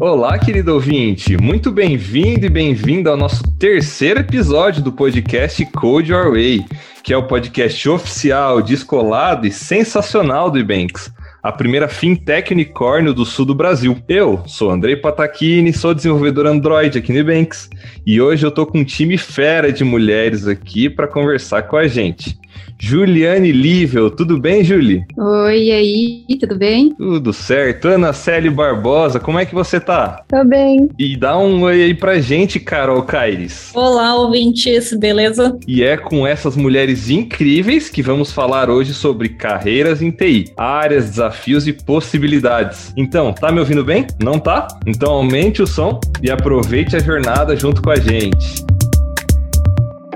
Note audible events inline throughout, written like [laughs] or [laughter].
Olá, querido ouvinte, muito bem-vindo e bem-vindo ao nosso terceiro episódio do podcast Code Your Way, que é o podcast oficial, descolado e sensacional do Ebanks a primeira fintech unicórnio do sul do Brasil. Eu sou Andrei Patachini, sou desenvolvedor Android aqui no Ebanks e hoje eu tô com um time fera de mulheres aqui para conversar com a gente. Juliane Lível, tudo bem, Julie? Oi, e aí, tudo bem? Tudo certo. Ana Célia Barbosa, como é que você tá? Tô bem. E dá um oi aí pra gente, Carol Caires. Olá, ouvintes, beleza? E é com essas mulheres incríveis que vamos falar hoje sobre carreiras em TI, áreas, desafios e possibilidades. Então, tá me ouvindo bem? Não tá? Então aumente o som e aproveite a jornada junto com a gente.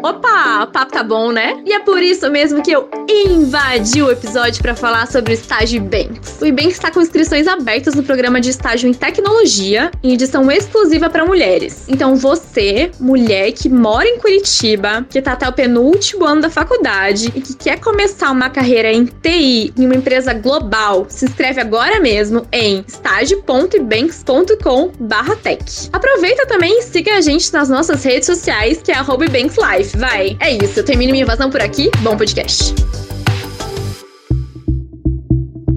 Opa, o papo tá bom, né? E é por isso mesmo que eu invadi o episódio para falar sobre o estágio Ibanks. O Ibanks está com inscrições abertas no programa de estágio em tecnologia, em edição exclusiva para mulheres. Então você, mulher que mora em Curitiba, que tá até o penúltimo ano da faculdade e que quer começar uma carreira em TI em uma empresa global, se inscreve agora mesmo em estágio.ibanks.com/tech. Aproveita também e siga a gente nas nossas redes sociais, que é @ibankslife. Vai, é isso. Eu termino minha invasão por aqui. Bom podcast.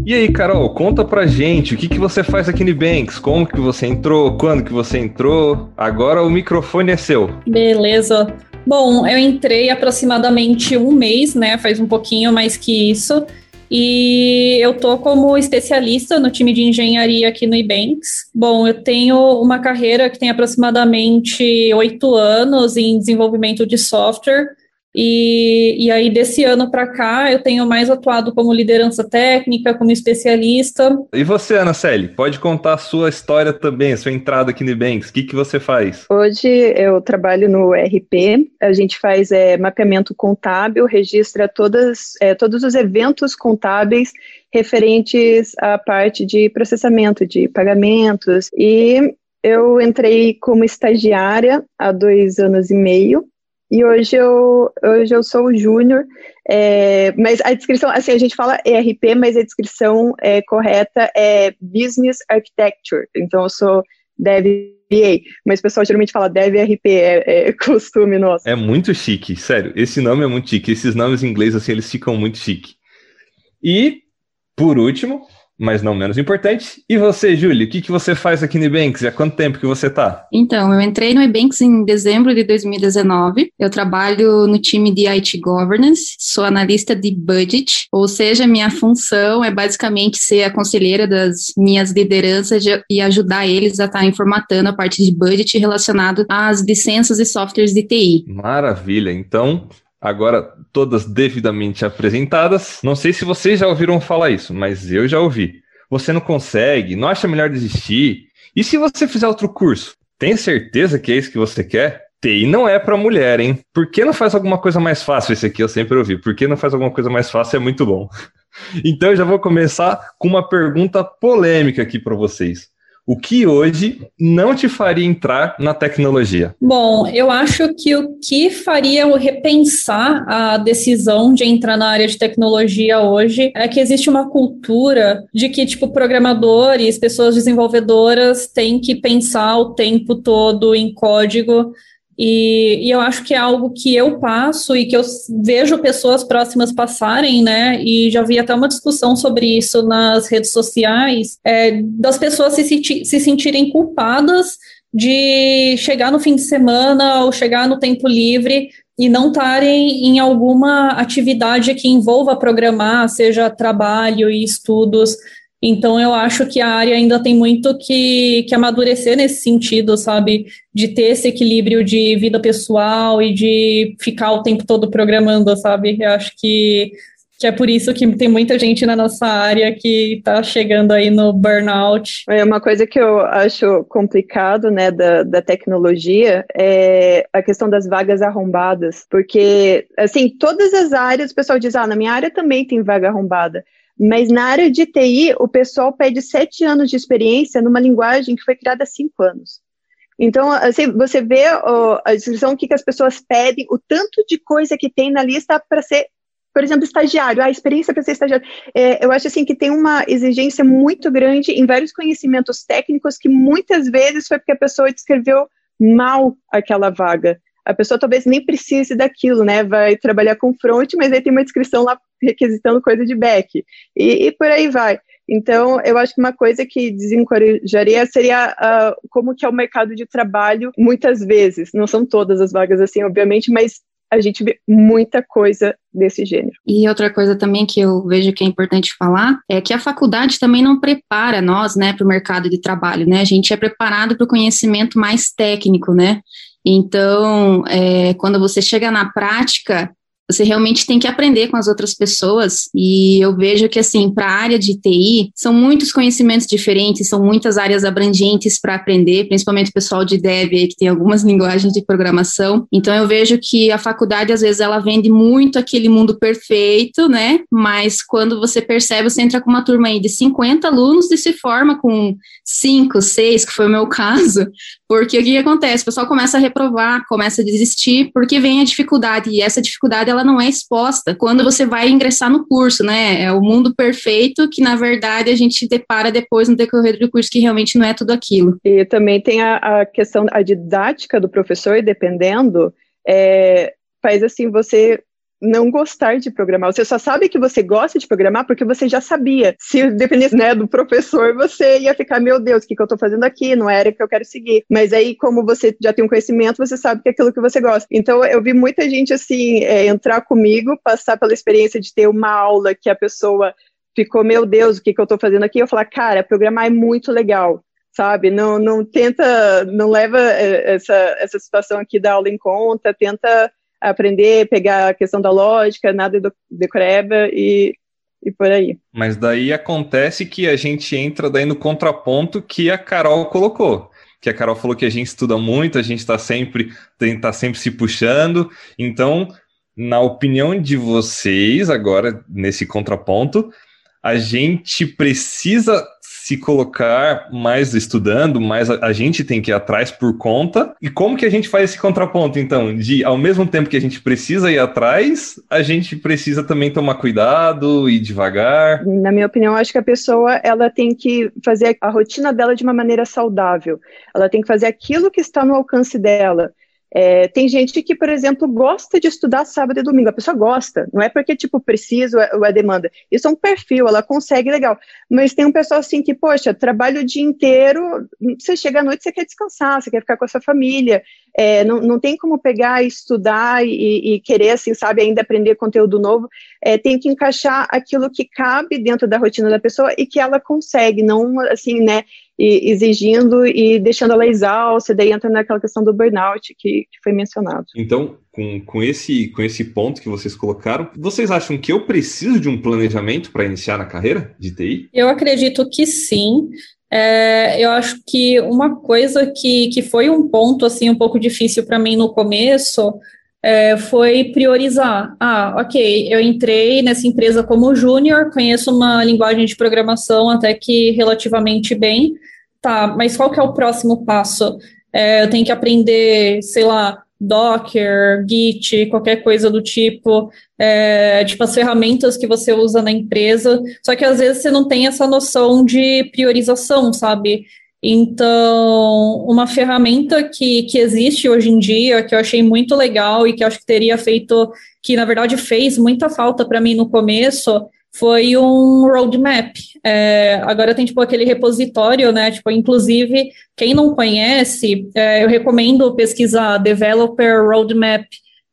E aí, Carol, conta pra gente o que, que você faz aqui no Banks, como que você entrou, quando que você entrou. Agora o microfone é seu. Beleza. Bom, eu entrei aproximadamente um mês, né? Faz um pouquinho mais que isso. E eu tô como especialista no time de engenharia aqui no Ebanks. Bom, eu tenho uma carreira que tem aproximadamente oito anos em desenvolvimento de software. E, e aí, desse ano para cá, eu tenho mais atuado como liderança técnica, como especialista. E você, Ana Celi, pode contar a sua história também, a sua entrada aqui no Ebanks. O que, que você faz? Hoje eu trabalho no RP, a gente faz é, mapeamento contábil, registra todas, é, todos os eventos contábeis referentes à parte de processamento de pagamentos. E eu entrei como estagiária há dois anos e meio e hoje eu, hoje eu sou júnior, é, mas a descrição, assim, a gente fala ERP, mas a descrição é, correta é Business Architecture. Então eu sou Dev BA, mas o pessoal geralmente fala Dev RP, é, é costume nosso. É muito chique, sério, esse nome é muito chique, esses nomes em inglês, assim, eles ficam muito chique. E, por último, mas não menos importante. E você, Júlia, o que, que você faz aqui no Ebanks há quanto tempo que você está? Então, eu entrei no Ebanks em dezembro de 2019. Eu trabalho no time de IT Governance, sou analista de budget, ou seja, minha função é basicamente ser a conselheira das minhas lideranças e ajudar eles a estar informatando a parte de budget relacionado às licenças e softwares de TI. Maravilha. Então, agora todas devidamente apresentadas. Não sei se vocês já ouviram falar isso, mas eu já ouvi. Você não consegue, não acha melhor desistir? E se você fizer outro curso? Tem certeza que é isso que você quer? TI não é para mulher, hein? Por que não faz alguma coisa mais fácil? Esse aqui eu sempre ouvi. Por que não faz alguma coisa mais fácil? É muito bom. [laughs] Então eu já vou começar com uma pergunta polêmica aqui para vocês. O que hoje não te faria entrar na tecnologia? Bom, eu acho que o que faria eu repensar a decisão de entrar na área de tecnologia hoje é que existe uma cultura de que, tipo, programadores, pessoas desenvolvedoras têm que pensar o tempo todo em código e, e, eu acho que é algo que eu passo e que eu vejo pessoas próximas passarem, né? E já vi até uma discussão sobre isso nas redes sociais, é, das pessoas se, senti se sentirem culpadas de chegar no fim de semana ou chegar no tempo livre e não estarem em alguma atividade que envolva programar, seja trabalho e estudos. Então, eu acho que a área ainda tem muito que, que amadurecer nesse sentido, sabe? De ter esse equilíbrio de vida pessoal e de ficar o tempo todo programando, sabe? Eu acho que, que é por isso que tem muita gente na nossa área que está chegando aí no burnout. É uma coisa que eu acho complicado, né, da, da tecnologia é a questão das vagas arrombadas, porque, assim, todas as áreas o pessoal diz, ah, na minha área também tem vaga arrombada. Mas na área de TI, o pessoal pede sete anos de experiência numa linguagem que foi criada há cinco anos. Então, assim, você vê a descrição, que, que as pessoas pedem, o tanto de coisa que tem na lista para ser por exemplo, estagiário, a experiência para ser estagiário. É, eu acho assim que tem uma exigência muito grande em vários conhecimentos técnicos que muitas vezes foi porque a pessoa descreveu mal aquela vaga. A pessoa talvez nem precise daquilo, né? Vai trabalhar com front, mas aí tem uma descrição lá requisitando coisa de back. E, e por aí vai. Então, eu acho que uma coisa que desencorajaria seria uh, como que é o mercado de trabalho, muitas vezes, não são todas as vagas assim, obviamente, mas a gente vê muita coisa desse gênero. E outra coisa também que eu vejo que é importante falar é que a faculdade também não prepara nós, né, para o mercado de trabalho, né? A gente é preparado para o conhecimento mais técnico, né? Então, é, quando você chega na prática, você realmente tem que aprender com as outras pessoas. E eu vejo que, assim, para a área de TI, são muitos conhecimentos diferentes, são muitas áreas abrangentes para aprender, principalmente o pessoal de dev que tem algumas [laughs] linguagens de programação. Então, eu vejo que a faculdade, às vezes, ela vende muito aquele mundo perfeito, né? Mas quando você percebe, você entra com uma turma aí de 50 alunos e se forma com 5, 6, que foi o meu [laughs] caso. Porque o que, acontece? O pessoal começa a reprovar, começa a desistir, porque vem a dificuldade. E essa dificuldade, ela não é exposta quando você vai ingressar no curso, né? É o mundo perfeito que, na verdade, a gente depara depois no decorrer do curso que realmente não é tudo aquilo. E também tem a, a questão, a didática do professor, dependendo, é, faz assim você não gostar de programar. Você só sabe que você gosta de programar porque você já sabia. Se dependesse né, do professor, você ia ficar, meu Deus, o que, que eu estou fazendo aqui? Não era que eu quero seguir. Mas aí, como você já tem um conhecimento, você sabe que é aquilo que você gosta. Então, eu vi muita gente, assim, é, entrar comigo, passar pela experiência de ter uma aula que a pessoa ficou, meu Deus, o que, que eu estou fazendo aqui? Eu falar, cara, programar é muito legal sabe? Não, não tenta, não leva é, essa, essa situação aqui da aula em conta, tenta aprender, pegar a questão da lógica, nada decoreba e, e por aí. Mas daí acontece que a gente entra daí no contraponto que a Carol colocou. Que a Carol falou que a gente estuda muito, a gente está sempre, tá sempre se puxando. Então, na opinião de vocês, agora, nesse contraponto, a gente precisa se colocar mais estudando, mais a, a, gente tem que ir atrás por conta. E como que a gente faz esse contraponto, então? De ao mesmo tempo que a gente precisa ir atrás, a gente precisa também tomar cuidado e devagar. Na minha opinião, acho que a pessoa ela tem que fazer a rotina dela de uma maneira saudável. Ela tem que fazer aquilo que está no alcance dela. É, tem gente que, por exemplo, gosta de estudar sábado e domingo. A pessoa gosta, não é porque, tipo, preciso ou é demanda. Isso é um perfil, ela consegue, legal. Mas tem um pessoal assim que, poxa, trabalha o dia inteiro, você chega à noite, você quer descansar, você quer ficar com a sua família. É, não, não tem como pegar, estudar e, e, querer, assim, sabe, ainda aprender conteúdo novo. É, tem que encaixar aquilo que cabe dentro da rotina da pessoa e que ela consegue, não, assim, né, e exigindo e deixando ela exausta, daí entra naquela questão do burnout que, que foi mencionado. Então, com, com, esse, com esse ponto que vocês colocaram, vocês acham que eu preciso de um planejamento para iniciar na carreira de TI? Eu acredito que sim. É, eu acho que uma coisa que, que foi um ponto assim um pouco difícil para mim no começo é, foi priorizar. Ah, ok, eu entrei nessa empresa como júnior, conheço uma linguagem de programação até que relativamente bem. Tá, mas qual que é o próximo passo? É, eu tenho que aprender, sei lá, Docker, Git, qualquer coisa do tipo, é, tipo as ferramentas que você usa na empresa. Só que às vezes você não tem essa noção de priorização, sabe? Então, uma ferramenta que, que existe hoje em dia, que eu achei muito legal e que acho que teria feito, que na verdade fez muita falta para mim no começo, foi um roadmap. É, agora tem tipo aquele repositório, né? Tipo, inclusive, quem não conhece, é, eu recomendo pesquisar Developer Roadmap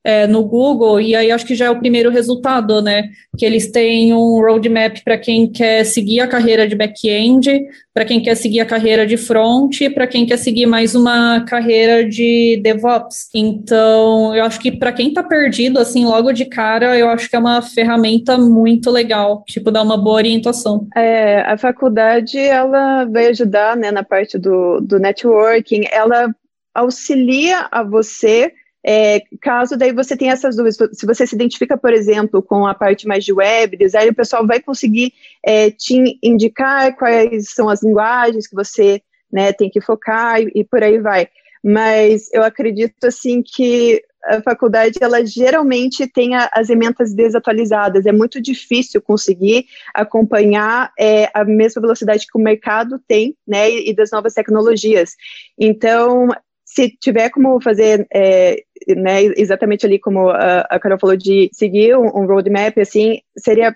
é, no Google, e aí acho que já é o primeiro resultado, né? Que eles têm um roadmap para quem quer seguir a carreira de back-end, para quem quer seguir a carreira de front, para quem quer seguir mais uma carreira de DevOps. Então, eu acho que para quem está perdido, assim, logo de cara, eu acho que é uma ferramenta muito legal, tipo, dar uma boa orientação. É, a faculdade, ela vai ajudar, né, na parte do, do networking, ela auxilia a você é, caso daí você tenha essas dúvidas, se você se identifica, por exemplo, com a parte mais de web design, o pessoal vai conseguir é, te indicar quais são as linguagens que você né, tem que focar e, e, por aí vai. Mas eu acredito assim que a faculdade, ela geralmente tem a, as emendas desatualizadas. É muito difícil conseguir acompanhar é, a mesma velocidade que o mercado tem, né, e, e das novas tecnologias. Então, se tiver como fazer, é, né, exatamente ali como a, a Carol falou, de seguir um, um roadmap, assim, seria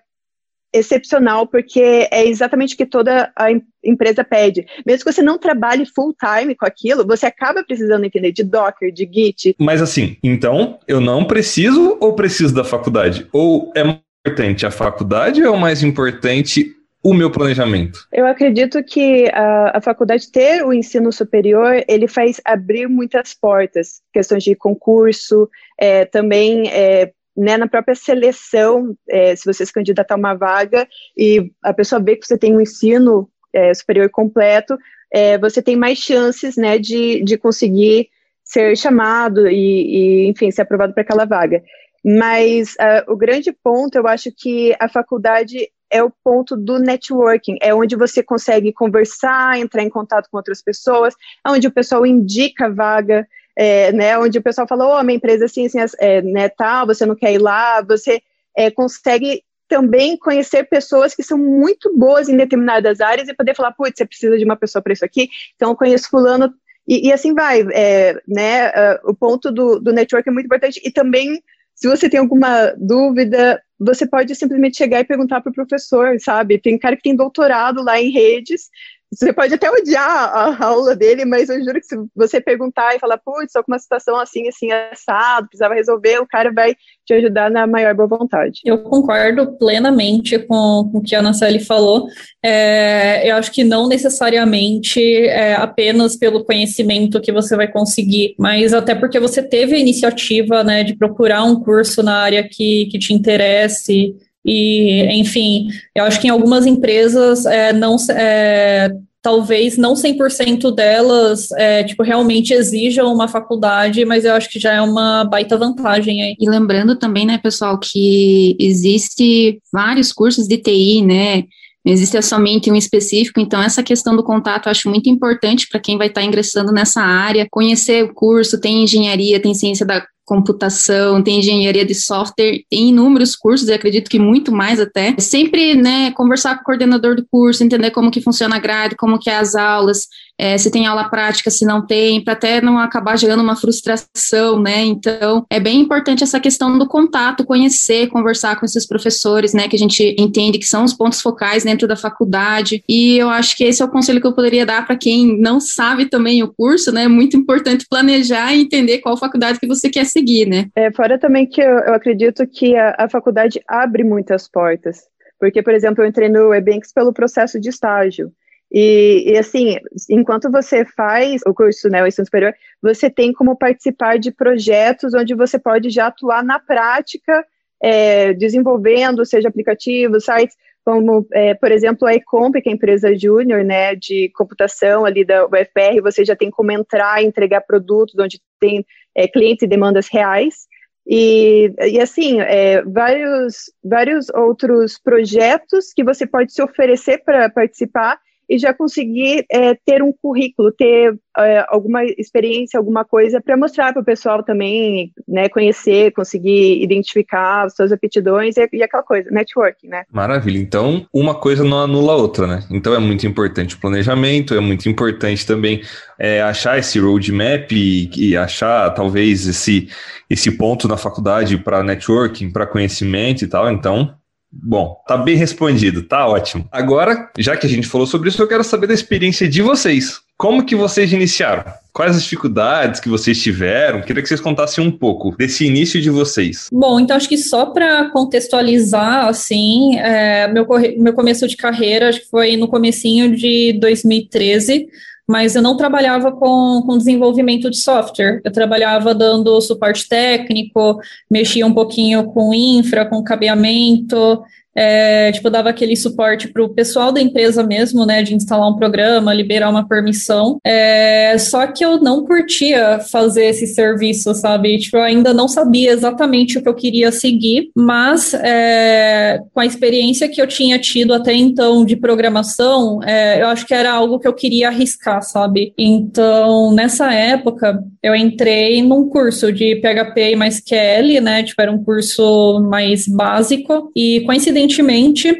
excepcional, porque é exatamente o que toda a empresa pede. Mesmo que você não trabalhe full time com aquilo, você acaba precisando entender de Docker, de Git. Mas assim, então eu não preciso ou preciso da faculdade? Ou é mais importante a faculdade ou é o mais importante o meu planejamento? Eu acredito que a, a, faculdade ter o ensino superior, ele faz abrir muitas portas, questões de concurso, é, também é, né, na própria seleção, é, se você se candidatar a uma vaga e a pessoa vê que você tem um ensino é, superior completo, é, você tem mais chances né, de, de conseguir ser chamado e, e enfim, ser aprovado para aquela vaga. Mas uh, o grande ponto, eu acho que a faculdade é o ponto do networking, é onde você consegue conversar, entrar em contato com outras pessoas, é onde o pessoal indica vaga, é, né, onde o pessoal falou, oh, minha empresa assim, assim, é, né, tal, você não quer ir lá, você é, consegue também conhecer pessoas que são muito boas em determinadas áreas e poder falar, putz, você precisa de uma pessoa para isso aqui, então eu conheço fulano, e, e assim vai, é, né, uh, o ponto do, do network é muito importante, e também, se você tem alguma dúvida, você pode simplesmente chegar e perguntar para o professor, sabe, tem cara que tem doutorado lá em redes, você pode até odiar a aula dele, mas eu juro que se você perguntar e falar, putz, estou com uma situação assim, assim, assado, precisava resolver, o cara vai te ajudar na maior boa vontade. Eu concordo plenamente com, com o que a Anaceli falou. É, eu acho que não necessariamente é, apenas pelo conhecimento que você vai conseguir, mas até porque você teve a iniciativa né, de procurar um curso na área que, que te interesse. E, enfim, eu acho que em algumas empresas é, não é, talvez não 100% delas, é, tipo, realmente exijam uma faculdade, mas eu acho que já é uma baita vantagem aí. E lembrando também, né, pessoal, que existe vários cursos de TI, né, não existe somente um específico, então essa questão do contato eu acho muito importante para quem vai estar tá ingressando nessa área, conhecer o curso, tem engenharia, tem ciência da computação, tem engenharia de software, tem inúmeros cursos, e acredito que muito mais até. Sempre, né, conversar com o coordenador do curso, entender como que funciona a grade, como que é as aulas, é, se tem aula prática, se não tem, para até não acabar gerando uma frustração, né? Então, é bem importante essa questão do contato, conhecer, conversar com esses professores, né, que a gente entende que são os pontos focais dentro da faculdade. E eu acho que esse é o conselho que eu poderia dar para quem não sabe também o curso, né? É muito importante planejar e entender qual faculdade que você quer seguir, né? É, fora também que eu, eu acredito que a, a faculdade abre muitas portas. Porque, por exemplo, eu entrei no Ebanks pelo processo de estágio. E, e, assim, enquanto você faz o curso, né, o ensino superior, você tem como participar de projetos onde você pode já atuar na prática, é, desenvolvendo, seja aplicativos, sites, como, é, por exemplo, a Ecomp, que é a empresa júnior, né, de computação ali da UFR, você já tem como entrar e entregar produtos onde tem é, clientes e demandas reais. E, e assim, é, vários, vários outros projetos que você pode se oferecer para participar e já conseguir é, ter um currículo, ter é, alguma experiência, alguma coisa para mostrar para o pessoal também, né, conhecer, conseguir identificar as suas aptidões e, e, aquela coisa, networking, né? Maravilha. Então, uma coisa não anula a outra, né? Então é muito importante o planejamento, é muito importante também é, achar esse roadmap e, e achar talvez esse, esse ponto na faculdade para networking, para conhecimento e tal. Então, Bom, tá bem respondido, tá ótimo. Agora, já que a gente falou sobre isso, eu quero saber da experiência de vocês. Como que vocês iniciaram? Quais as dificuldades que vocês tiveram? Queria que vocês contassem um pouco desse início de vocês. Bom, então acho que só para contextualizar, assim, é, meu, meu começo de carreira acho que foi no comecinho de 2013, mas eu não trabalhava com, com desenvolvimento de software. Eu trabalhava dando suporte técnico, mexia um pouquinho com infra, com cabeamento, é, tipo, dava aquele suporte para o pessoal da empresa mesmo, né, de instalar um programa, liberar uma permissão. É, só que eu não curtia fazer esse serviço, sabe? Tipo, eu ainda não sabia exatamente o que eu queria seguir, mas é, com a experiência que eu tinha tido até então de programação, é, eu acho que era algo que eu queria arriscar, sabe? Então, nessa época, eu entrei num curso de PHP e MySQL, né? Tipo, era um curso mais básico e coincidentemente,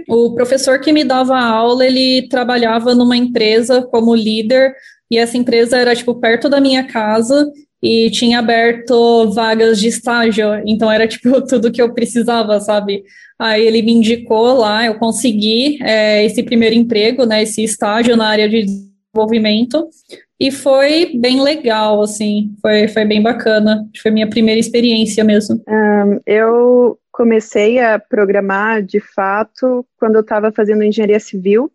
o professor que me dava aula, ele trabalhava numa empresa como líder e essa empresa era tipo perto da minha casa e tinha aberto vagas de estágio, então era tipo [laughs] tudo que eu precisava, sabe? Aí ele me indicou lá, eu consegui é, esse primeiro emprego, né, esse estágio na área de desenvolvimento, e foi bem legal, assim, foi, foi bem bacana, foi minha primeira experiência mesmo. Um, eu comecei a programar, de fato, quando eu estava fazendo engenharia civil,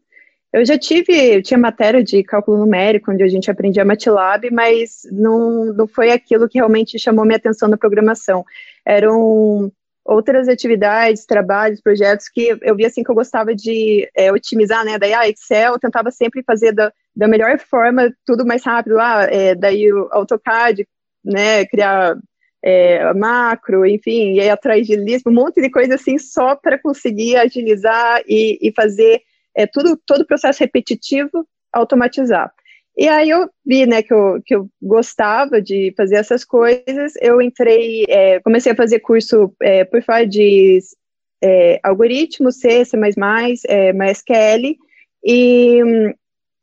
eu já tive, eu tinha matéria de cálculo numérico, onde a gente aprendia MATLAB, mas não, não foi aquilo que realmente chamou minha atenção na programação. Eram outras atividades, trabalhos, projetos que eu via assim que eu gostava de é, otimizar, né? Daí, ah, Excel, eu tentava sempre fazer da, da melhor forma, tudo mais rápido. Ah, é, daí o AutoCAD, né? Criar é, macro, enfim, e aí atrás de lista, um monte de coisa assim, só para conseguir agilizar e, e fazer é, tudo, todo o processo repetitivo automatizar. E aí eu vi, né, que eu, que eu gostava de fazer essas coisas, eu entrei, é, comecei a fazer curso é, por fora de é, algoritmos, C, C++, é, MySQL, e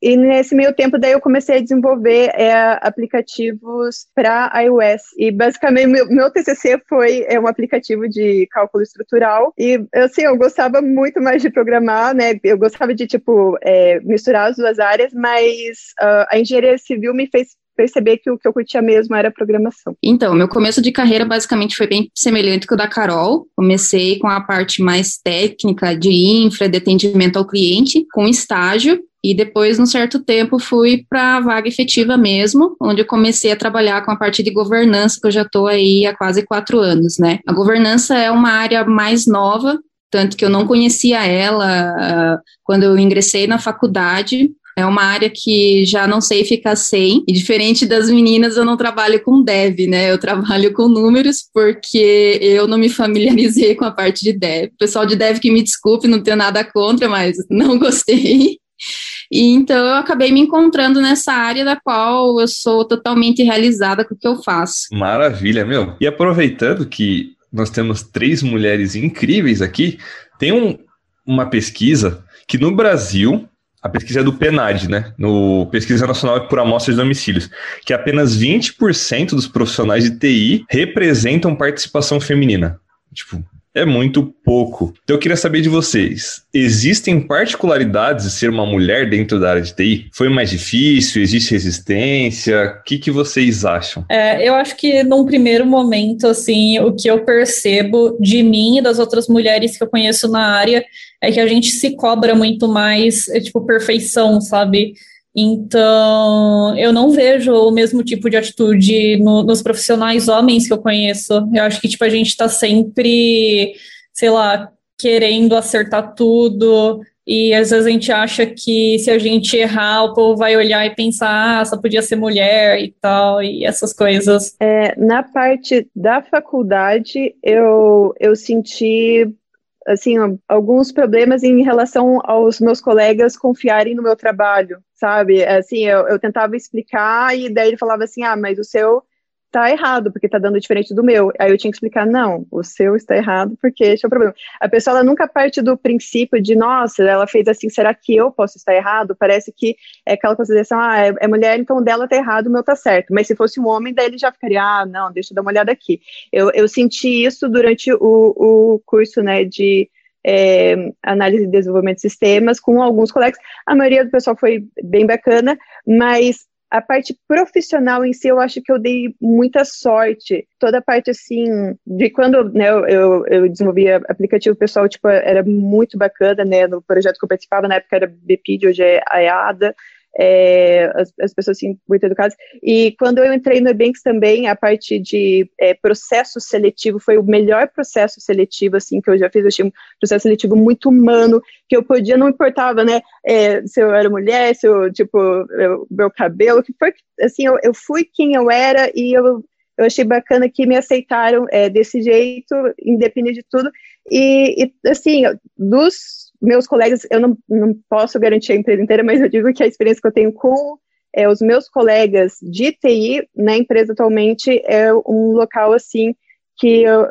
e nesse meio tempo, daí eu comecei a desenvolver é, aplicativos para iOS. E basicamente, meu, meu TCC foi é, um aplicativo de cálculo estrutural. E assim, eu gostava muito mais de programar, né? Eu gostava de, tipo, é, misturar as duas áreas, mas uh, a engenharia civil me fez perceber que o que eu curtia mesmo era programação. Então, meu começo de carreira basicamente foi bem semelhante com o da Carol. Comecei com a parte mais técnica de infra, de atendimento ao cliente, com estágio. E depois, num certo tempo, fui para a vaga efetiva mesmo, onde eu comecei a trabalhar com a parte de governança, que eu já estou aí há quase quatro anos, né? A governança é uma área mais nova, tanto que eu não conhecia ela uh, quando eu ingressei na faculdade. É uma área que já não sei ficar sem, e diferente das meninas, eu não trabalho com dev, né? Eu trabalho com números, porque eu não me familiarizei [laughs] com a parte de dev. Pessoal de dev que me desculpe, não tenho nada contra, mas não [laughs] gostei. E então eu acabei me encontrando nessa área da qual eu sou totalmente realizada com o que eu faço. Maravilha, meu. E aproveitando que nós temos três mulheres incríveis aqui, tem um, uma pesquisa que no Brasil a pesquisa é do PNAD, né? No Pesquisa Nacional por Amostra de Domicílios, que apenas 20% dos profissionais de TI representam participação feminina. Tipo, é muito pouco. Então eu queria saber de vocês: existem particularidades de ser uma mulher dentro da área de TI? Foi mais difícil? Existe resistência? O que, que vocês acham? É, eu acho que num primeiro momento, assim, o que eu percebo de mim e das outras mulheres que eu conheço na área é que a gente se cobra muito mais, é, tipo, perfeição, sabe? Então, eu não vejo o mesmo tipo de atitude no, nos profissionais homens que eu conheço. Eu acho que, tipo, a gente está sempre, sei lá, querendo acertar tudo, e às vezes a gente acha que se a gente errar, o povo vai olhar e pensar, ah, só podia ser mulher e tal, e essas coisas. É, na parte da faculdade, eu, eu senti assim, alguns problemas em relação aos meus colegas confiarem no meu trabalho, sabe? Assim, eu, eu tentava explicar e daí ele falava assim, ah, mas o seu tá errado, porque tá dando diferente do meu. Aí eu tinha que explicar, não, o seu está errado, porque esse é o problema. A pessoa, ela nunca parte do princípio de, nossa, ela fez assim, será que eu posso estar errado? Parece que é aquela consideração, ah, é, é mulher, então dela tá errado, o meu tá certo. Mas se fosse um homem, daí ele já ficaria, ah, não, deixa eu dar uma olhada aqui. Eu, eu senti isso durante o, o curso, né, de é, análise e desenvolvimento de sistemas com alguns colegas. A maioria do pessoal foi bem bacana, mas a parte profissional em si, eu acho que eu dei muita sorte. Toda a parte, assim, de quando né, eu, eu desenvolvia aplicativo pessoal, tipo, era muito bacana, né? No projeto que eu participava, na época era BPID, hoje é a EADA. É, as, as, pessoas assim, muito educadas. E quando eu entrei no Ebanks também, a parte de é, processo seletivo foi o melhor processo seletivo assim que eu já fiz. Eu achei um processo seletivo muito humano, que eu podia, não importava, né, é, se eu era mulher, se eu, tipo, eu, meu cabelo, que foi, assim, eu, eu fui quem eu era e eu eu achei bacana que me aceitaram é, desse jeito, independente de tudo. E, e, assim, dos meus colegas, eu não, não posso garantir a empresa inteira, mas eu digo que a experiência que eu tenho com é, os meus colegas de TI na empresa atualmente é um local assim que eu,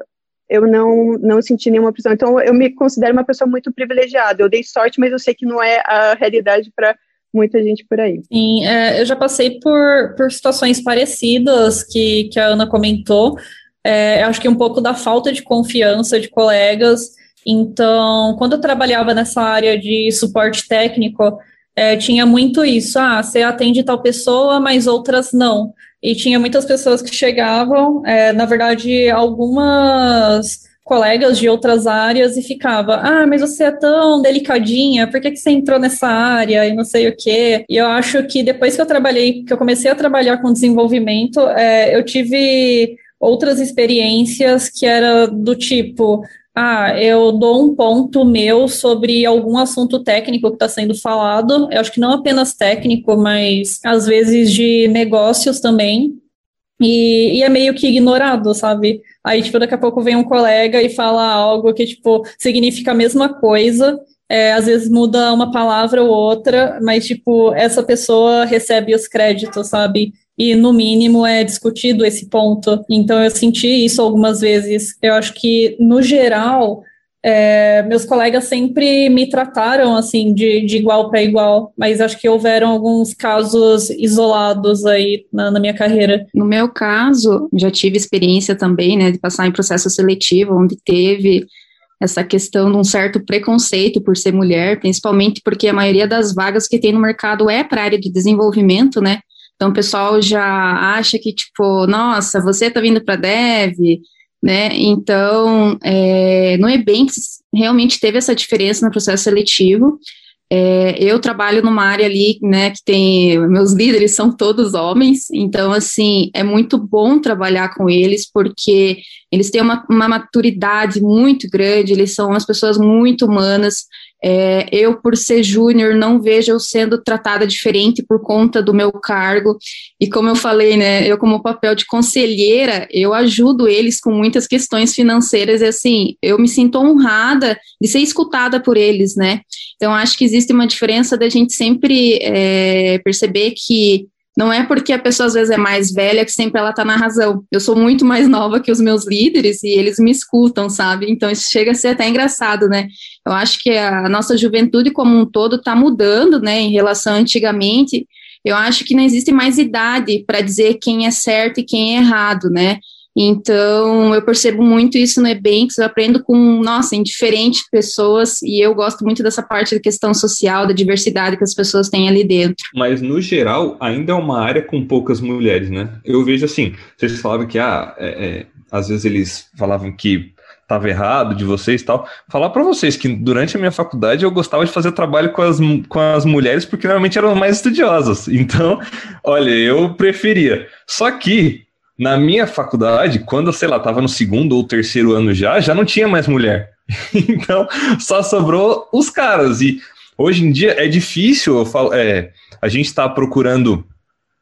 eu não, não senti nenhuma pressão. Então, eu me considero uma pessoa muito privilegiada. Eu dei sorte, mas eu sei que não é a realidade para muita gente por aí. Sim, é, eu já passei por, por situações parecidas que, que a Ana comentou. É, acho que um pouco da falta de confiança de colegas então, quando eu trabalhava nessa área de suporte técnico, é, tinha muito isso. Ah, você atende tal pessoa, mas outras não. E tinha muitas pessoas que chegavam, é, na verdade, algumas colegas de outras áreas e ficava, ah, mas você é tão delicadinha, por que, que você entrou nessa área e não sei o quê? E eu acho que depois que eu trabalhei, que eu comecei a trabalhar com desenvolvimento, é, eu tive outras experiências que era do tipo, ah, eu dou um ponto meu sobre algum assunto técnico que está sendo falado. Eu acho que não apenas técnico, mas às vezes de negócios também. E, e, é meio que ignorado, sabe? Aí, tipo, daqui a pouco vem um colega e fala algo que, tipo, significa a mesma coisa. É, às vezes muda uma palavra ou outra, mas, tipo, essa pessoa recebe os créditos, sabe? E no mínimo é discutido esse ponto. Então eu senti isso algumas vezes. Eu acho que no geral é, meus colegas sempre me trataram assim de, de igual para igual, mas acho que houveram alguns casos isolados aí na, na, minha carreira. No meu caso, já tive experiência também, né, de passar em processo seletivo, onde teve essa questão de um certo preconceito por ser mulher, principalmente porque a maioria das vagas que tem no mercado é para a área de desenvolvimento, né? Então, o pessoal já acha que, tipo, nossa, você está vindo para dev, né? Então, é, no Ebanks, realmente teve essa diferença no processo seletivo. É, eu trabalho numa área ali, né, que tem, meus líderes são todos homens, então, assim, é muito bom trabalhar com eles, porque eles têm uma, uma maturidade muito grande, eles são umas pessoas muito humanas, é, eu, por ser júnior, não vejo eu sendo tratada diferente por conta do meu cargo. E como eu falei, né, eu como papel de conselheira, eu ajudo eles com muitas questões financeiras e assim, eu me sinto honrada de ser escutada por eles, né? Então, acho que existe uma diferença da gente sempre é, perceber que não é porque a pessoa às vezes é mais velha que sempre ela tá na razão. Eu sou muito mais [laughs] nova que os meus líderes e eles me escutam, sabe? Então isso chega a ser até engraçado, né? Eu acho que a nossa juventude como um todo está mudando, né, em relação a antigamente. Eu acho que não existe mais idade para dizer quem é certo e quem é errado, né? Então, eu percebo muito isso no Ebanks, eu aprendo com, nossa, em diferentes pessoas, e eu gosto muito dessa parte da questão social, da diversidade que as pessoas têm ali dentro. Mas, no geral, ainda é uma área com poucas mulheres, né? Eu vejo assim, vocês falavam que, ah, é, é, às vezes eles falavam que estava errado de vocês e tal. Falar para vocês que durante a minha faculdade eu gostava de fazer trabalho com as, com as mulheres porque normalmente eram mais estudiosas. [laughs] Então, olha, eu preferia. Só que na minha faculdade, quando, sei lá, tava no segundo ou terceiro ano já, já não tinha mais mulher. [laughs] então, só sobrou os caras. E hoje em dia é difícil, falo, é, a gente está procurando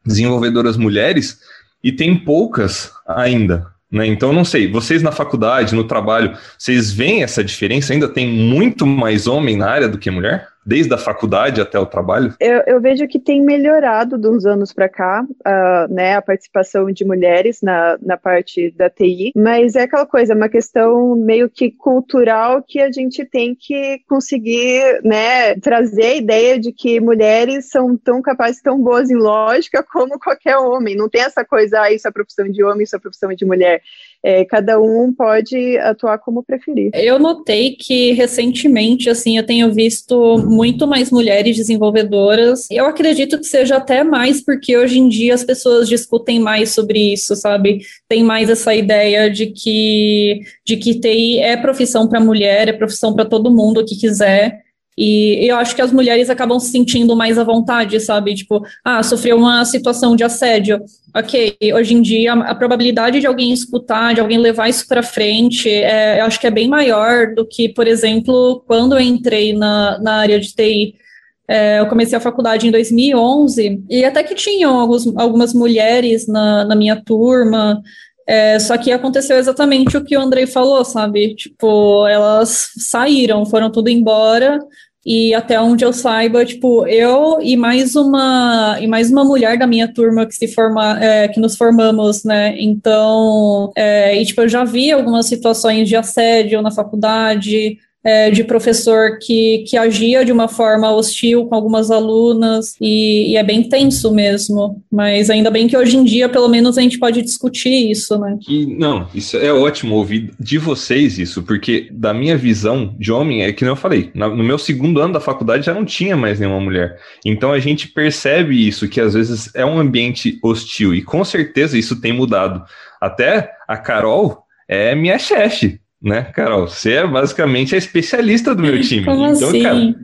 desenvolvedoras mulheres e tem poucas ainda. Né? Então, não sei, vocês na faculdade, no trabalho, vocês veem essa diferença? Ainda tem muito mais homem na área do que mulher? Desde a faculdade até o trabalho? Eu, eu vejo que tem melhorado de uns anos para cá, uh, né, a participação de mulheres na, na parte da TI, mas é aquela coisa, é uma questão meio que cultural que a gente tem que conseguir, né, trazer a ideia de que mulheres são tão capazes, tão boas em lógica como qualquer homem. Não tem essa coisa, ah, isso é profissão de homem, isso é profissão de mulher é, cada um pode atuar como preferir. Eu notei que recentemente, assim, eu tenho visto muito mais mulheres desenvolvedoras. Eu acredito que seja até mais porque hoje em dia as pessoas discutem mais sobre isso, sabe? Tem mais essa ideia de que de que TI é profissão para mulher, é profissão para todo mundo que quiser. E eu acho que as mulheres acabam se sentindo mais à vontade, sabe? Tipo, ah, sofreu uma situação de assédio. Ok, hoje em dia a, probabilidade de alguém escutar, de alguém levar isso para frente, é, eu acho que é bem maior do que, por exemplo, quando eu entrei na, na área de TI. É, eu comecei a faculdade em 2011 e até que tinham alguns, algumas mulheres na, na minha turma, é, só que aconteceu exatamente o que o Andrei falou, sabe? Tipo, elas saíram, foram tudo embora, e até onde eu saiba, tipo, eu e mais uma e mais uma mulher da minha turma que se forma, é, que nos formamos, né? Então, é, e tipo, eu já vi algumas situações de assédio na faculdade, é, de professor que, que agia de uma forma hostil com algumas alunas, e, e, é bem tenso mesmo. Mas ainda bem que hoje em dia, pelo menos, a gente pode discutir isso, né? E, não, isso é ótimo ouvir de vocês isso, porque da minha visão de homem, é que não eu falei, no meu segundo ano da faculdade já não tinha mais nenhuma mulher. Então a gente percebe isso, que às vezes é um ambiente hostil, e com certeza isso tem mudado. Até a Carol é minha chefe né, Carol? Você é basicamente a especialista do meu [laughs] time. Como então, assim? cara,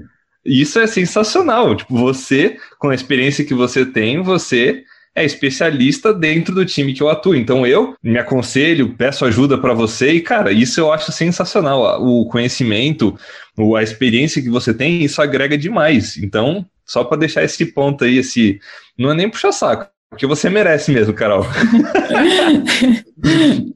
isso é sensacional. Tipo, você, com a experiência que você tem, você é especialista dentro do time que eu atuo. Então eu me aconselho, peço ajuda para você e, cara, isso eu acho sensacional. O conhecimento, a experiência que você tem, isso agrega demais. Então, só para deixar esse ponto aí, esse não é nem puxar saco, porque você merece mesmo, Carol. [laughs]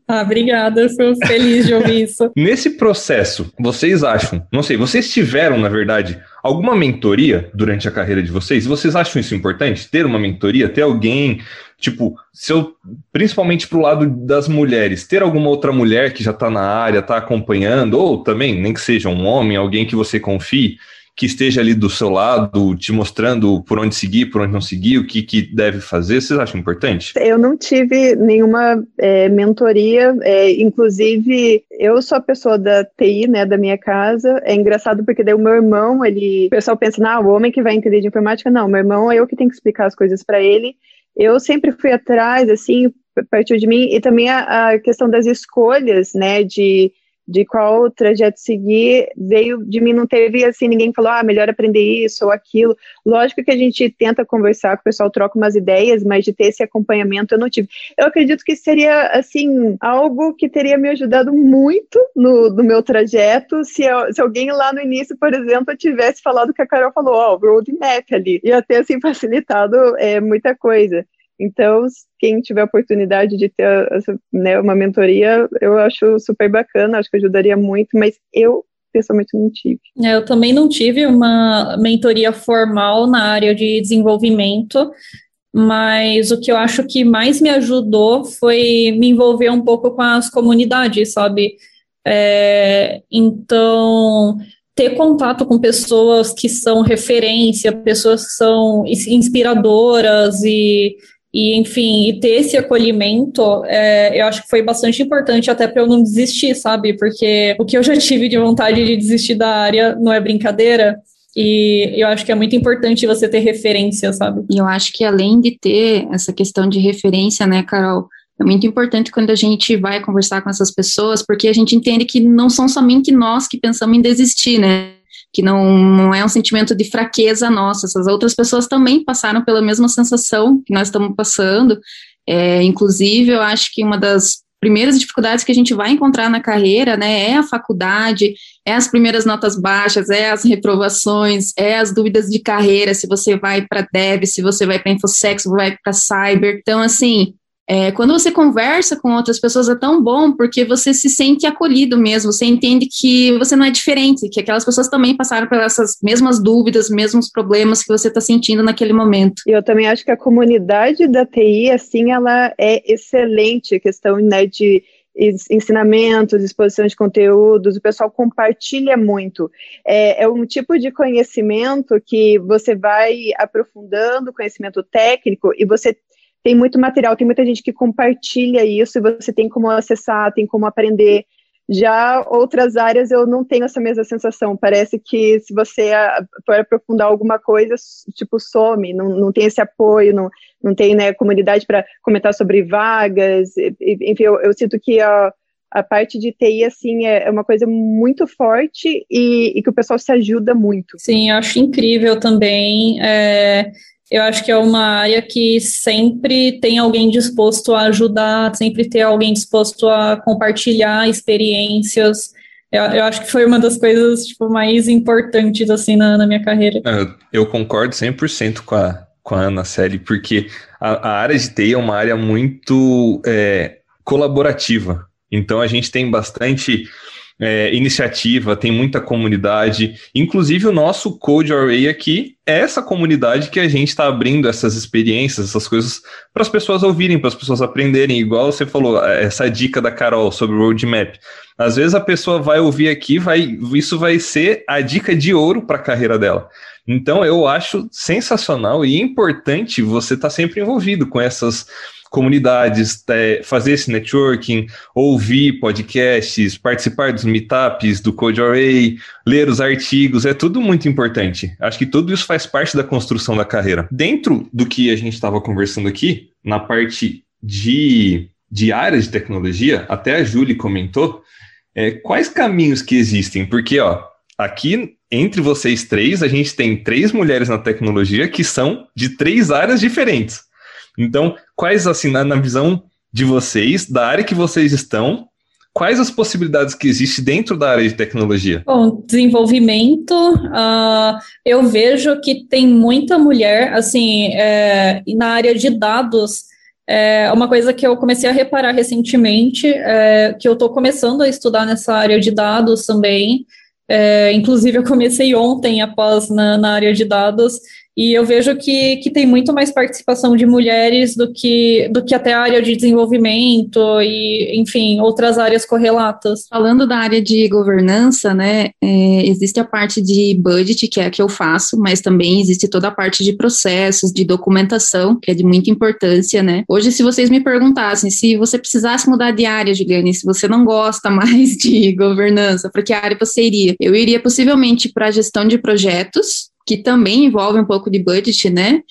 ah, obrigada, eu sou feliz de ouvir isso. Nesse processo, vocês acham, não sei, vocês tiveram, na verdade, alguma mentoria durante a carreira de vocês? Vocês acham isso importante? Ter uma mentoria, ter alguém, tipo, se eu, principalmente pro lado das mulheres, ter alguma outra mulher que já está na área, está acompanhando, ou também, nem que seja um homem, alguém que você confie, que esteja ali do seu lado, te mostrando por onde seguir, por onde não seguir, o que, que deve fazer, vocês acham importante? Eu não tive nenhuma é, mentoria, é, inclusive eu sou a pessoa da TI, né, da minha casa, é engraçado porque daí o meu irmão, ele, o pessoal pensa, ah, o homem que vai entender de informática, não, meu irmão é eu que tenho que explicar as coisas para ele, eu sempre fui atrás, assim, partiu de mim, e também a, a questão das escolhas, né, de de qual trajeto seguir, veio de mim, não teve assim, ninguém falou, ah, melhor aprender isso ou aquilo. Lógico que a gente tenta conversar com o pessoal, troca umas ideias, mas de ter esse acompanhamento eu não tive. Eu acredito que seria, assim, algo que teria me ajudado muito no, no meu trajeto, se, eu, se alguém lá no início, por exemplo, tivesse falado o que a Carol falou, ó, oh, roadmap ali, ia ter, assim, facilitado é, muita coisa. Então, quem tiver oportunidade de ter né, uma mentoria, eu acho super bacana, acho que ajudaria muito, mas eu pessoalmente não tive. É, eu também não tive uma mentoria formal na área de desenvolvimento, mas o que eu acho que mais me ajudou foi me envolver um pouco com as comunidades, sabe? É, então, ter contato com pessoas que são referência, pessoas que são inspiradoras e e, enfim, e ter esse acolhimento, é, eu acho que foi bastante importante até para eu não desistir, sabe? Porque o que eu já tive de vontade de desistir da área não é brincadeira. E eu acho que é muito importante você ter referência, sabe? E eu acho que além de ter essa questão de referência, né, Carol? É muito importante quando a gente vai conversar com essas pessoas, porque a gente entende que não são somente nós que pensamos em desistir, né? Que não, não é um sentimento de fraqueza nossa, essas outras pessoas também passaram pela mesma sensação que nós estamos passando. É, inclusive, eu acho que uma das primeiras dificuldades que a gente vai encontrar na carreira, né, é a faculdade, é as primeiras notas baixas, é as reprovações, é as dúvidas de carreira, se você vai para dev, se você vai para infosec, se vai para cyber. Então, assim, é, quando você conversa com outras pessoas é tão bom porque você se sente acolhido mesmo, você entende que você não é diferente, que aquelas pessoas também passaram por essas mesmas dúvidas, mesmos problemas que você está sentindo naquele momento. Eu também acho que a comunidade da TI, assim, ela é excelente, a questão né, de ensinamentos, exposição de conteúdos, o pessoal compartilha muito. É, é, um tipo de conhecimento que você vai aprofundando, conhecimento técnico, e você tem muito material, tem muita gente que compartilha isso e você tem como acessar, tem como aprender. Já outras áreas eu não tenho essa mesma sensação. Parece que se você for aprofundar alguma coisa, tipo, some, não, não tem esse apoio, não, não tem né, comunidade para comentar sobre vagas. Enfim, eu, eu sinto que a, a parte de TI, assim, é, é uma coisa muito forte e, e, que o pessoal se ajuda muito. Sim, eu acho incrível também. É, eu acho que é uma área que sempre tem alguém disposto a ajudar, sempre ter alguém disposto a compartilhar experiências. Eu, eu acho que foi uma das coisas tipo, mais importantes assim na, na minha carreira. Eu, eu concordo 100% com a, com a Ana Celi, porque a, a, área de TI é uma área muito é, colaborativa. Então a gente tem bastante é, iniciativa, tem muita comunidade. Inclusive, o nosso Code Array aqui é essa comunidade que a gente está abrindo essas experiências, essas coisas, para as pessoas ouvirem, para as pessoas aprenderem. Igual você falou, essa dica da Carol sobre o roadmap. Às vezes a pessoa vai ouvir aqui, vai, isso vai ser a dica de ouro para a carreira dela. Então, eu acho sensacional e importante você estar tá sempre envolvido com essas comunidades, é, fazer esse networking, ouvir podcasts, participar dos meetups do Code Array, ler os artigos, é tudo muito importante. Acho que tudo isso faz parte da construção da carreira. Dentro do que a gente estava conversando aqui, na parte de, de áreas de tecnologia, até a Julie comentou, é, quais caminhos que existem? Porque, ó, aqui entre vocês três, a gente tem três mulheres na tecnologia que são de três áreas diferentes. Então, quais, assim, na, na visão de vocês, da área que vocês estão, quais as possibilidades que existem dentro da área de tecnologia? Bom, desenvolvimento, uh, eu vejo que tem muita mulher, assim, é, na área de dados, é uma coisa que eu comecei a reparar recentemente, é, que eu estou começando a estudar nessa área de dados também, é, inclusive eu comecei ontem após na, na área de dados, e eu vejo que, que tem muito mais participação de mulheres do que, do que até a área de desenvolvimento e, enfim, outras áreas correlatas. Falando da área de governança, né, é, existe a parte de budget, que é a que eu faço, mas também existe toda a parte de processos, de documentação, que é de muita importância, né. Hoje, se vocês me perguntassem se você precisasse mudar de área, Juliane, se você não gosta [laughs] mais de governança, para que área você iria? Eu iria possivelmente para a gestão de projetos, que também envolve um pouco de budget, né?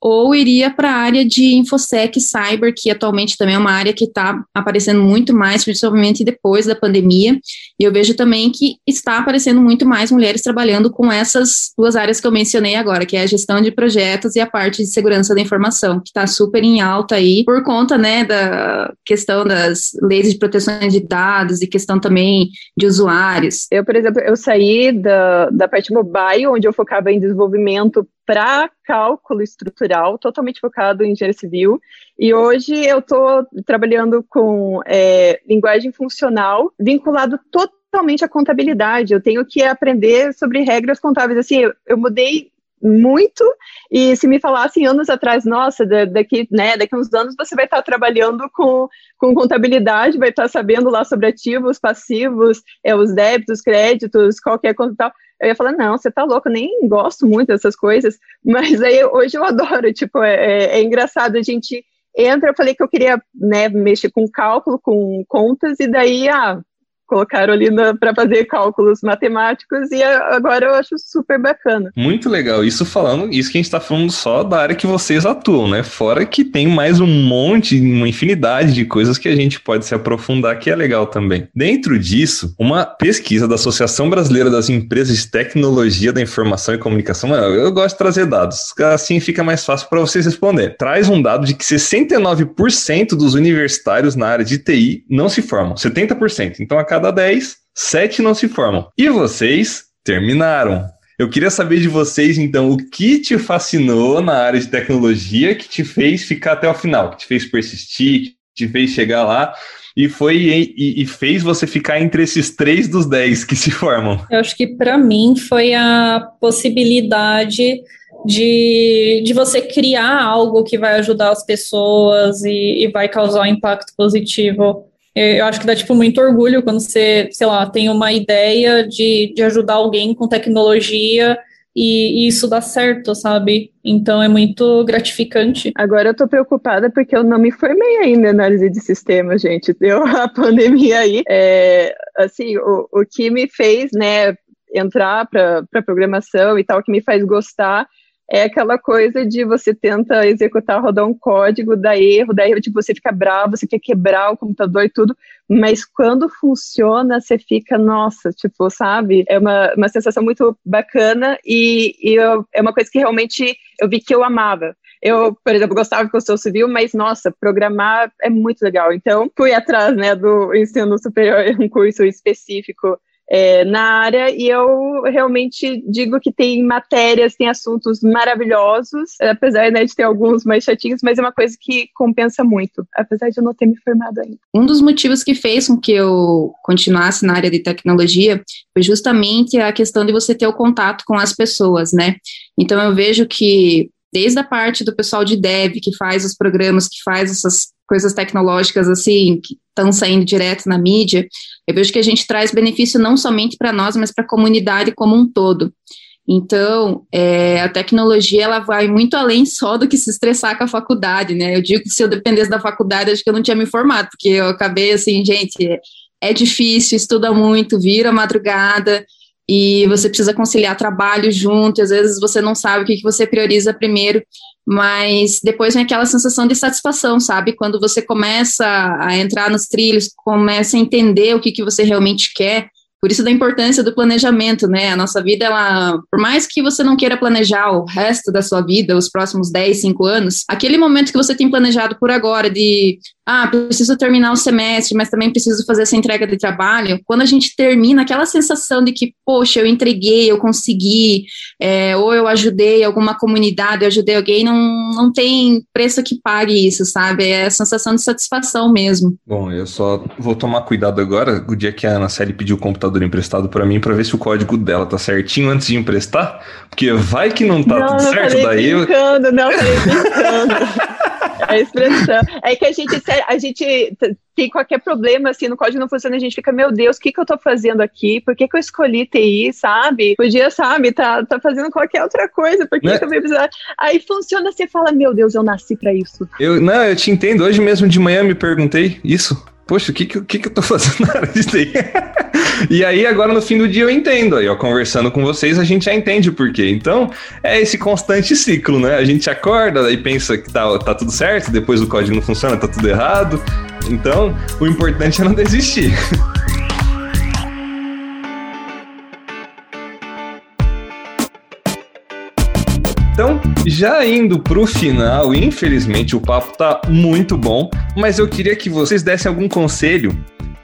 ou iria para a área de infosec cyber, que atualmente também é uma área que está aparecendo muito mais, principalmente depois da pandemia. E eu vejo também que está aparecendo muito mais mulheres trabalhando com essas duas áreas que eu mencionei agora, que é a gestão de projetos e a parte de segurança da informação, que está super em alta aí, por conta, né, da questão das leis de proteção de dados e questão também de usuários. Eu, por exemplo, eu saí da, da parte mobile, onde eu focava em desenvolvimento para cálculo estrutural, totalmente focado em engenharia civil. E hoje eu estou trabalhando com é, linguagem funcional, vinculado totalmente à contabilidade. Eu tenho que aprender sobre regras contábeis. Assim, eu, eu mudei muito e se me falassem anos atrás, nossa, daqui, né, daqui uns anos você vai estar trabalhando com, com contabilidade, vai estar sabendo lá sobre ativos, passivos, é, os débitos, créditos, qualquer coisa tal eu ia falar, não, você tá louco, nem gosto muito dessas coisas, mas aí hoje eu adoro, tipo, é, é, é engraçado, a gente entra, eu falei que eu queria, né, mexer com cálculo, com contas, e daí, ah, colocaram ali para fazer cálculos matemáticos e agora eu acho super bacana. Muito legal. Isso falando, isso que a gente está falando só da área que vocês atuam, né? Fora que tem mais um monte, uma infinidade de coisas que a gente pode se aprofundar, que é legal também. Dentro disso, uma pesquisa da Associação Brasileira das Empresas de Tecnologia da Informação e Comunicação, eu gosto de trazer dados, assim fica mais fácil para vocês responder. Traz um dado de que 69% dos universitários na área de TI não se formam, 70%. Então a cada 10, 7 não se formam. E vocês terminaram. Eu queria saber de vocês, então, o que te fascinou na área de tecnologia que te fez ficar até o final, que te fez persistir, que te fez chegar lá e foi e, e, fez você ficar entre esses três dos dez que se formam? Eu acho que para mim foi a possibilidade de, de você criar algo que vai ajudar as pessoas e, e vai causar um impacto positivo eu acho que dá, tipo, muito orgulho quando você, sei lá, tem uma ideia de, de ajudar alguém com tecnologia e, e, isso dá certo, sabe? Então é muito gratificante. Agora eu tô preocupada porque eu não me formei ainda em análise de sistemas, gente. Deu a [laughs] pandemia aí. É, assim, o, o que me fez, né, entrar para programação e tal, que me faz gostar, é aquela coisa de você tenta executar, rodar um código, dá erro, daí tipo, você fica bravo, você quer quebrar o computador e tudo, mas quando funciona, você fica, nossa, tipo, sabe? É uma, uma sensação muito bacana e, e eu, é uma coisa que realmente eu vi que eu amava. Eu, por exemplo, gostava de construção civil, mas, nossa, programar é muito legal. Então, fui atrás, né, do ensino superior, [laughs] um curso específico é, na área e eu realmente digo que tem matérias, tem assuntos maravilhosos, apesar né, de ter alguns mais chatinhos, mas é uma coisa que compensa muito, apesar de eu não ter me formado ainda. Um dos motivos que fez com que eu continuasse na área de tecnologia foi justamente a questão de você ter o contato com as pessoas, né? Então eu vejo que desde a parte do pessoal de dev que faz os programas, que faz essas coisas tecnológicas assim, que estão saindo direto na mídia, eu vejo que a gente traz benefício não somente para nós, mas para a comunidade como um todo. Então, é, a tecnologia ela vai muito além só do que se estressar com a faculdade, né? Eu digo que se eu dependesse da faculdade, acho que eu não tinha me formado, porque eu acabei assim, gente, é difícil, estuda muito, vira madrugada, e você precisa conciliar trabalho junto, às vezes você não sabe o que, que você prioriza primeiro, mas depois vem aquela sensação de satisfação, sabe? Quando você começa a entrar nos trilhos, começa a entender o que, que você realmente quer, por isso da importância do planejamento, né? A nossa vida, ela, por mais que você não queira planejar o resto da sua vida, os próximos 10, 5 anos, aquele momento que você tem planejado por agora de ah, preciso terminar o semestre, mas também preciso fazer essa entrega de trabalho. Quando a gente termina, aquela sensação de que, poxa, eu entreguei, eu consegui, é, ou eu ajudei alguma comunidade, eu ajudei alguém, não, não tem preço que pague isso, sabe? É a sensação de satisfação mesmo. Bom, eu só vou tomar cuidado agora, o dia que a Ana Célia pediu o computador emprestado para mim, para ver se o código dela tá certinho antes de emprestar, porque vai que não tá não, tudo certo, daí brincando, eu... Não, falei [laughs] brincando. a expressão. É que a gente, a gente tem qualquer problema, assim, no código não funciona, a gente fica, meu Deus, o que, que eu tô fazendo aqui? Por que, que eu escolhi TI, sabe? Podia, sabe, tá, tá fazendo qualquer outra coisa, por que, né? me precisar? Aí funciona, você fala, meu Deus, eu nasci para isso. Eu, não, eu te entendo, hoje mesmo de manhã me perguntei isso poxa, o que que, que, que eu tô [laughs] fazendo na de TI? [laughs] e aí, agora no fim do dia eu entendo. Aí, ó, conversando com vocês, a gente já entende o porquê. Então, é esse constante ciclo, né? A gente acorda e pensa que tá, tá tudo certo, depois o código não funciona, tá tudo errado. Então, o importante é não desistir. [laughs] Então, já indo para o final, infelizmente o papo tá muito bom, mas eu queria que vocês dessem algum conselho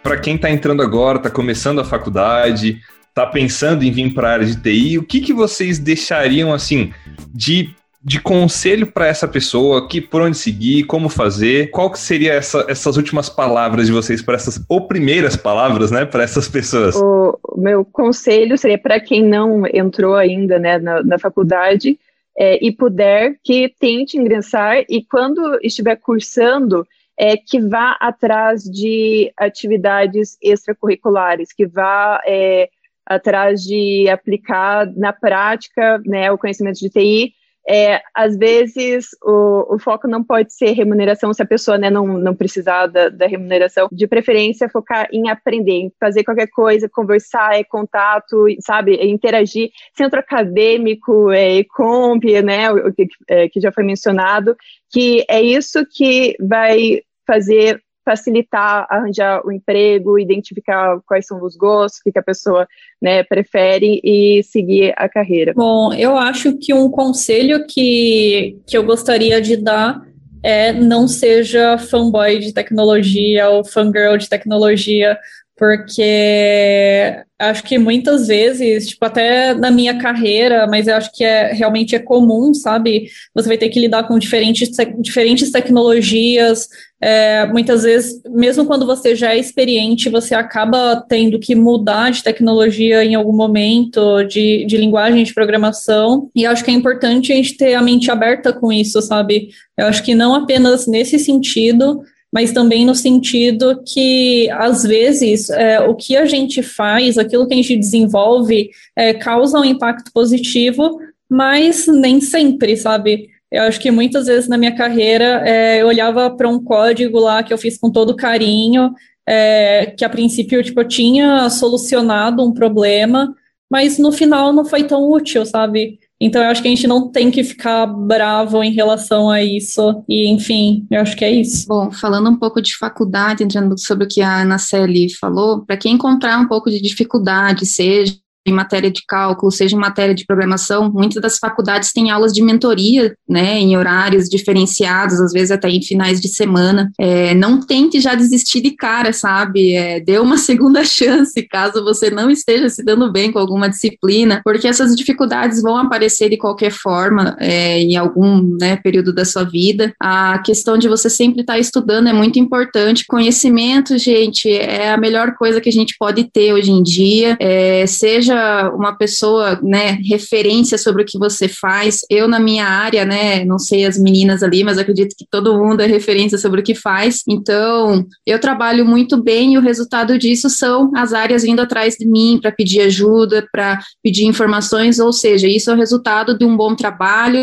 para quem está entrando agora, está começando a faculdade, está pensando em vir para a área de TI. O que, que vocês deixariam assim de de conselho para essa pessoa, que por onde seguir, como fazer, qual que seria essa, essas últimas palavras de vocês para essas ou primeiras palavras, né, para essas pessoas? O meu conselho seria para quem não entrou ainda, né, na, na faculdade, é, e puder, que tente ingressar e quando estiver cursando, é, que vá atrás de atividades extracurriculares, que vá é, atrás de aplicar na prática né, o conhecimento de TI é, às vezes o, o, foco não pode ser remuneração se a pessoa né, não, não precisar da, da, remuneração, de preferência focar em aprender, em fazer qualquer coisa, conversar, é contato, sabe, é interagir, centro acadêmico, é, e-comp, né, o, que, é, que já foi mencionado, que é isso que vai fazer facilitar arranjar o emprego, identificar quais são os gostos, o que, a pessoa né, prefere e seguir a carreira. Bom, eu acho que um conselho que, que eu gostaria de dar é não seja fanboy de tecnologia ou fangirl de tecnologia, porque acho que muitas vezes, tipo, até na minha carreira, mas eu acho que é realmente é comum, sabe? Você vai ter que lidar com diferentes, diferentes tecnologias. É, muitas vezes, mesmo quando você já é experiente, você acaba tendo que mudar de tecnologia em algum momento, de, de linguagem de programação. E acho que é importante a gente ter a mente aberta com isso, sabe? Eu acho que não apenas nesse sentido, mas também no sentido que, às vezes, é, o que a gente faz, aquilo que a gente desenvolve, é, causa um impacto positivo, mas nem sempre, sabe? Eu acho que muitas vezes na minha carreira é, eu olhava para um código lá que eu fiz com todo carinho, é, que a princípio tipo, eu tinha solucionado um problema, mas no final não foi tão útil, sabe? Então eu acho que a gente não tem que ficar bravo em relação a isso. E, enfim, eu acho que é isso. Bom, falando um pouco de faculdade, entrando sobre o que a Ana Celi falou, para quem encontrar um pouco de dificuldade, seja em matéria de cálculo, seja em matéria de programação, muitas das faculdades têm aulas de mentoria, né, em horários diferenciados, às vezes até em finais de semana. É, não tente já desistir de cara, sabe? É, dê uma [laughs] segunda chance caso você não esteja se dando bem com alguma disciplina, porque essas dificuldades vão aparecer de qualquer forma é, em algum né, período da sua vida. A questão de você sempre estar estudando é muito importante. Conhecimento, gente, é a melhor coisa que a gente pode ter hoje em dia, é, seja seja uma pessoa, né, referência sobre o que você faz. Eu, na minha área, né, não sei as meninas ali, mas acredito que todo mundo é referência sobre o que faz. Então, eu trabalho muito bem e o resultado disso são as áreas vindo atrás de mim para pedir ajuda, para pedir informações, ou seja, isso é o resultado de um bom trabalho,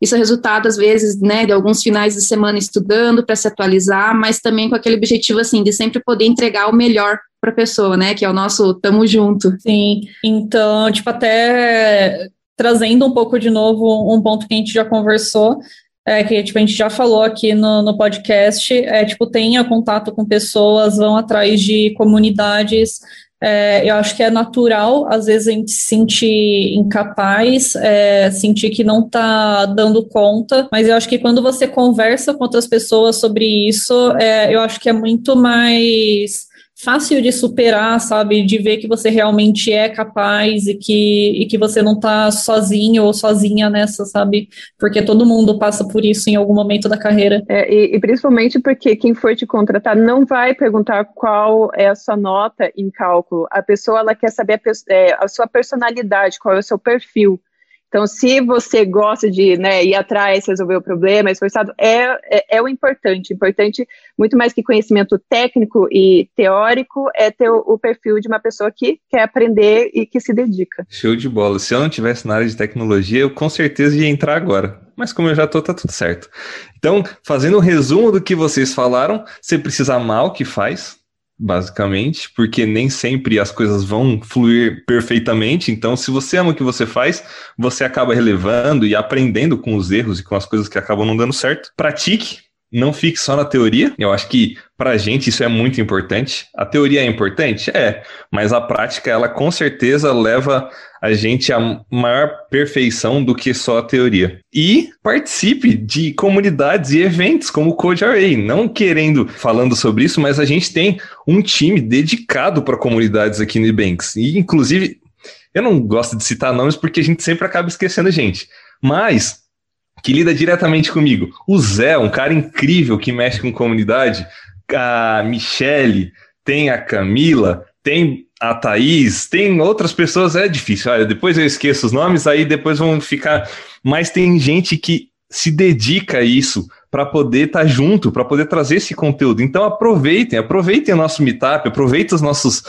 isso é resultado, às vezes, né, de alguns finais de semana estudando para se atualizar, mas também com aquele objetivo, assim, de sempre poder entregar o melhor para a pessoa, né? Que é o nosso tamo junto. Sim. Então, tipo, até trazendo um pouco de novo um ponto que a gente já conversou, é, que tipo, a gente já falou aqui no, no podcast, é tipo, tenha contato com pessoas, vão atrás de comunidades. É, eu acho que é natural, às vezes, a gente se sentir incapaz, é, sentir que não está dando conta, mas eu acho que quando você conversa com outras pessoas sobre isso, é, eu acho que é muito mais fácil de superar, sabe? De ver que você realmente é capaz e que, e que você não tá sozinho ou sozinha nessa, sabe? Porque todo mundo passa por isso em algum momento da carreira. É, e, e, principalmente porque quem for te contratar não vai perguntar qual é a sua nota em cálculo. A pessoa ela quer saber a, é, a sua personalidade, qual é o seu perfil. Então, se você gosta de né, ir atrás, resolver o problema, esforçado, é, é, é, o importante. Importante, muito mais que conhecimento técnico e teórico, é ter o, o, perfil de uma pessoa que quer aprender e que se dedica. Show de bola. Se eu não tivesse na área de tecnologia, eu com certeza ia entrar agora. Mas como eu já tô, tá tudo certo. Então, fazendo um resumo do que vocês falaram, você precisa amar o que faz, basicamente, porque nem sempre as coisas vão fluir perfeitamente. Então, se você ama o que você faz, você acaba relevando e aprendendo com os erros e com as coisas que acabam não dando certo. Pratique, não fique só na teoria. Eu acho que pra gente isso é muito importante. A teoria é importante? É, mas a prática ela com certeza leva a gente a maior perfeição do que só a teoria. E participe de comunidades e eventos como o Code Array, não querendo falando sobre isso, mas a gente tem um time dedicado para comunidades aqui no Ebanks. E inclusive, eu não gosto de citar nomes porque a gente sempre acaba esquecendo gente. Mas que lida diretamente comigo. O Zé, um cara incrível que mexe com comunidade. A Michele, tem a Camila, tem a Thaís, tem outras pessoas, é difícil. Olha, depois eu esqueço os nomes, aí depois vão ficar. Mas tem gente que se dedica a isso para poder estar tá junto, para poder trazer esse conteúdo. Então aproveitem, aproveitem o nosso meetup, aproveitem os nossos,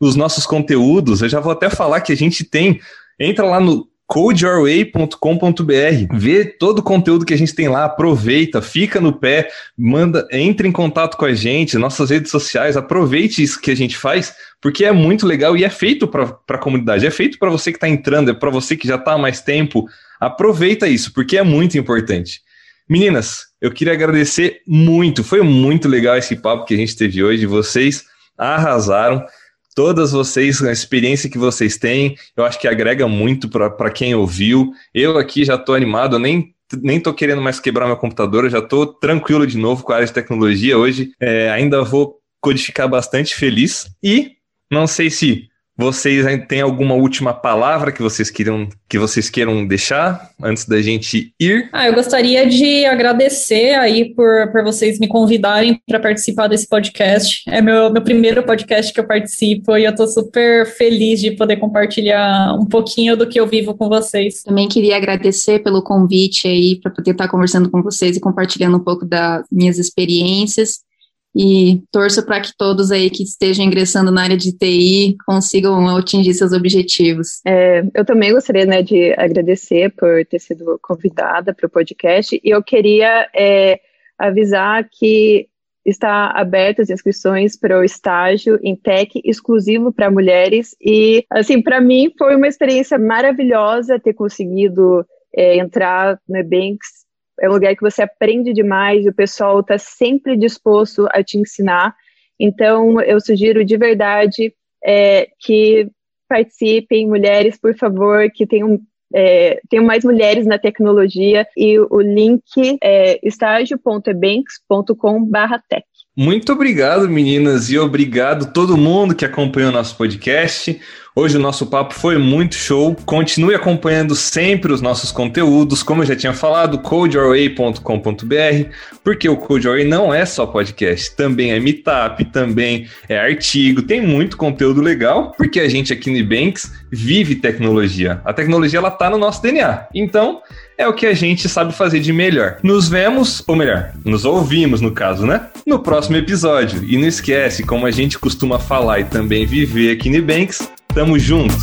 os nossos conteúdos. Eu já vou até falar que a gente tem. Entra lá no codeyourway.com.br. Vê todo o conteúdo que a gente tem lá, aproveita, fica no pé, manda, entre em contato com a gente, nossas redes sociais, aproveite isso que a gente faz, porque é muito legal e é feito para a comunidade, é feito para você que está entrando, é para você que já está há mais tempo. Aproveita isso, porque é muito importante. Meninas, eu queria agradecer muito, foi muito legal esse papo que a gente teve hoje, vocês arrasaram todas vocês, a experiência que vocês têm, eu acho que agrega muito para quem ouviu. Eu aqui já estou animado, nem nem tô querendo mais quebrar meu computador, eu já estou tranquilo de novo com a área de tecnologia hoje. É, ainda vou codificar bastante feliz e não sei se vocês têm alguma última palavra que vocês queiram que vocês queiram deixar antes da gente ir? Ah, eu gostaria de agradecer aí por, por vocês me convidarem para participar desse podcast. É meu, meu primeiro podcast que eu participo e eu estou super feliz de poder compartilhar um pouquinho do que eu vivo com vocês. Também queria agradecer pelo convite aí para poder estar conversando com vocês e compartilhando um pouco das minhas experiências e torço para que todos aí que estejam ingressando na área de TI consigam atingir seus objetivos. É, eu também gostaria né, de agradecer por ter sido convidada para o podcast e eu queria é, avisar que está abertas as inscrições para o estágio em tech exclusivo para mulheres e assim para mim foi uma experiência maravilhosa ter conseguido é, entrar no Ebanks é um lugar que você aprende demais o pessoal está sempre disposto a te ensinar então eu sugiro de verdade é, que participem mulheres por favor que tenham é, mais mulheres na tecnologia e o link é estágio.ebanks.com/tech. Muito obrigado, meninas, e obrigado todo mundo que acompanhou nosso podcast. Hoje o nosso papo foi muito show. Continue acompanhando sempre os nossos conteúdos, como eu já tinha falado, codeyourway.com.br, porque o Codeyourway não é só podcast, também é meetup, também é artigo, tem muito conteúdo legal, porque a gente aqui no Ebanks vive tecnologia. A tecnologia ela tá no nosso DNA. Então, é o que a gente sabe fazer de melhor. Nos vemos, ou melhor, nos ouvimos no caso, né? No próximo episódio. E não esquece, como a gente costuma falar e também viver aqui no Banks, Tamo junto!